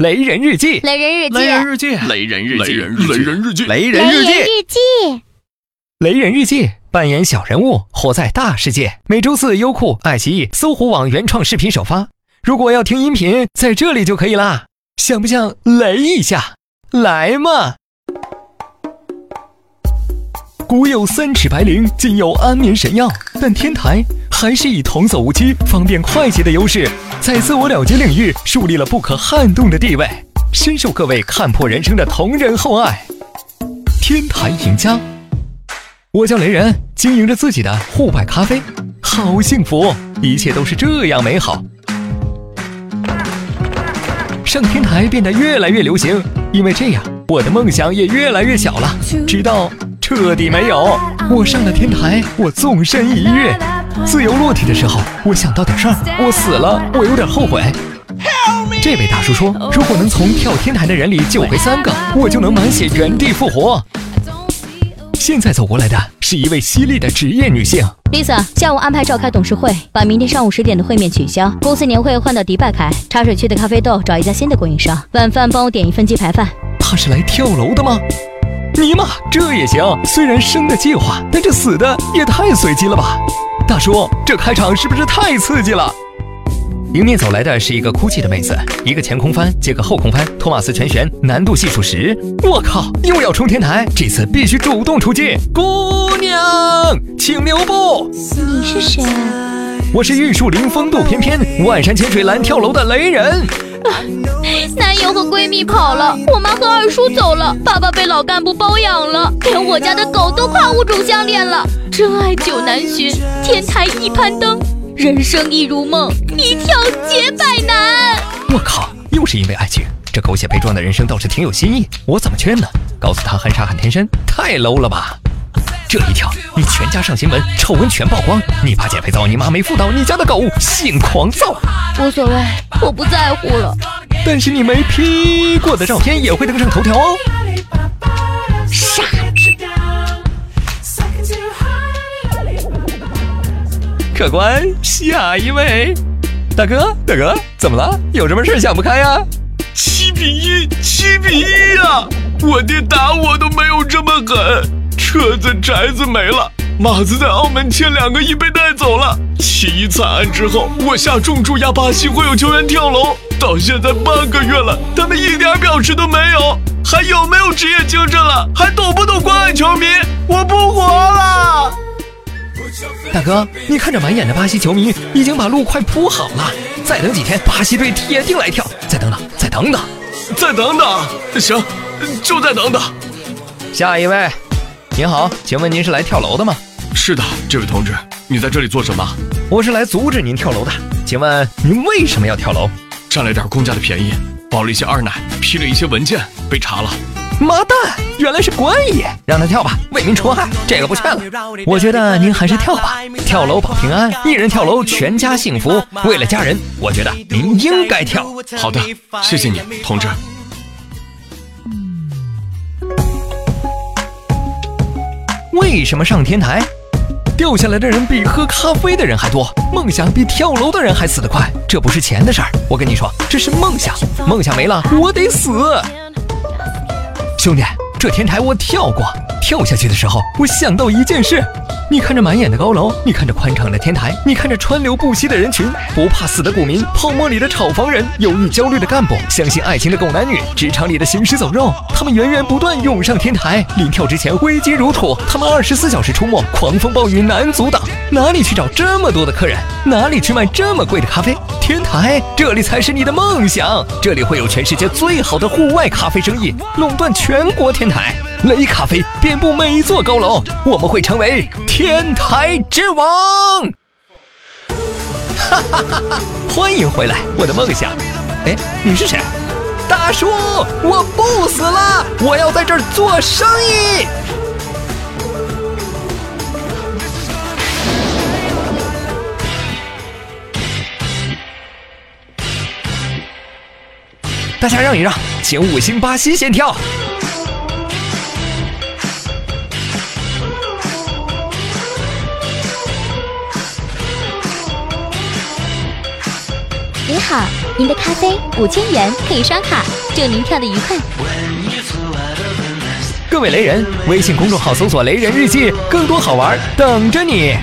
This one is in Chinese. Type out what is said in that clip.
雷人日记，雷人日记，雷人日记，雷人日记，雷人日记，雷雷人日记，日记，雷人日记，扮演小人物，活在大世界。每周四，优酷、爱奇艺、搜狐网原创视频首发。如果要听音频，在这里就可以啦。想不想雷一下？来嘛！古有三尺白绫，今有安眠神药，但天台还是以童叟无欺、方便快捷的优势，在自我了结领域树立了不可撼动的地位，深受各位看破人生的同仁厚爱。天台赢家。我叫雷人，经营着自己的户外咖啡，好幸福，一切都是这样美好。上天台变得越来越流行，因为这样我的梦想也越来越小了，直到彻底没有。我上了天台，我纵身一跃，自由落体的时候，我想到点事儿，我死了，我有点后悔。这位大叔说，如果能从跳天台的人里救回三个，我就能满血原地复活。现在走过来的是一位犀利的职业女性。Lisa，下午安排召开董事会，把明天上午十点的会面取消。公司年会换到迪拜开，茶水区的咖啡豆找一家新的供应商。晚饭帮我点一份鸡排饭。他是来跳楼的吗？尼玛，这也行。虽然生的计划，但这死的也太随机了吧？大叔，这开场是不是太刺激了？迎面走来的是一个哭泣的妹子，一个前空翻接个后空翻，托马斯全旋，难度系数十。我靠，又要冲天台，这次必须主动出击。姑娘，请留步。你是谁？我是玉树临风度翩翩，万山千水拦跳楼的雷人。男友和闺蜜跑了，我妈和二叔走了，爸爸被老干部包养了，连我家的狗都跨物种相恋了。真爱久难寻，天台一攀登，人生一如梦，一跳解百难。我靠，又是因为爱情，这狗血悲壮的人生倒是挺有新意。我怎么劝呢？告诉他含沙含天山，太 low 了吧？这一跳，你全家上新闻，丑闻全曝光，你爸减肥皂，你妈没妇道，你家的狗性狂躁。无所谓，我不在乎了。但是你没 P 过的照片也会登上头条哦。傻客官，下一位，大哥，大哥，怎么了？有什么事想不开呀？七比一，七比一呀！我爹打我都没有这么狠。车子、宅子没了，马子在澳门欠两个亿被带走了。七一惨案之后，我下重注压巴西会有球员跳楼，到现在半个月了，他们一点表示都没有，还有没有职业精神了？还懂不懂关爱球迷？我不活了！大哥，你看这满眼的巴西球迷已经把路快铺好了，再等几天，巴西队铁定来跳。再等等，再等等，再等等，行，就再等等。下一位，您好，请问您是来跳楼的吗？是的，这位同志，你在这里做什么？我是来阻止您跳楼的。请问您为什么要跳楼？占了点公家的便宜，包了一些二奶，批了一些文件，被查了。妈蛋，原来是官爷！让他跳吧，为民除害，这个不劝了。我觉得您还是跳吧，跳楼保平安，一人跳楼全家幸福。为了家人，我觉得您应该跳。好的，谢谢你，同志。为什么上天台？掉下来的人比喝咖啡的人还多，梦想比跳楼的人还死得快。这不是钱的事儿，我跟你说，这是梦想。梦想没了，我得死。兄弟，这天台我跳过，跳下去的时候，我想到一件事。你看着满眼的高楼，你看着宽敞的天台，你看着川流不息的人群，不怕死的股民，泡沫里的炒房人，忧郁焦虑的干部，相信爱情的狗男女，职场里的行尸走肉，他们源源不断涌上天台，临跳之前挥金如土，他们二十四小时出没，狂风暴雨难阻挡。哪里去找这么多的客人？哪里去卖这么贵的咖啡？天台，这里才是你的梦想，这里会有全世界最好的户外咖啡生意，垄断全国天台。雷咖啡遍布每座高楼，我们会成为天台之王！哈哈哈哈！欢迎回来，我的梦想。哎，你是谁？大叔，我不死了，我要在这儿做生意。大家让一让，请五星巴西先跳。您好，您的咖啡五千元可以刷卡，祝您跳的愉快。各位雷人，微信公众号搜索“雷人日记”，更多好玩等着你。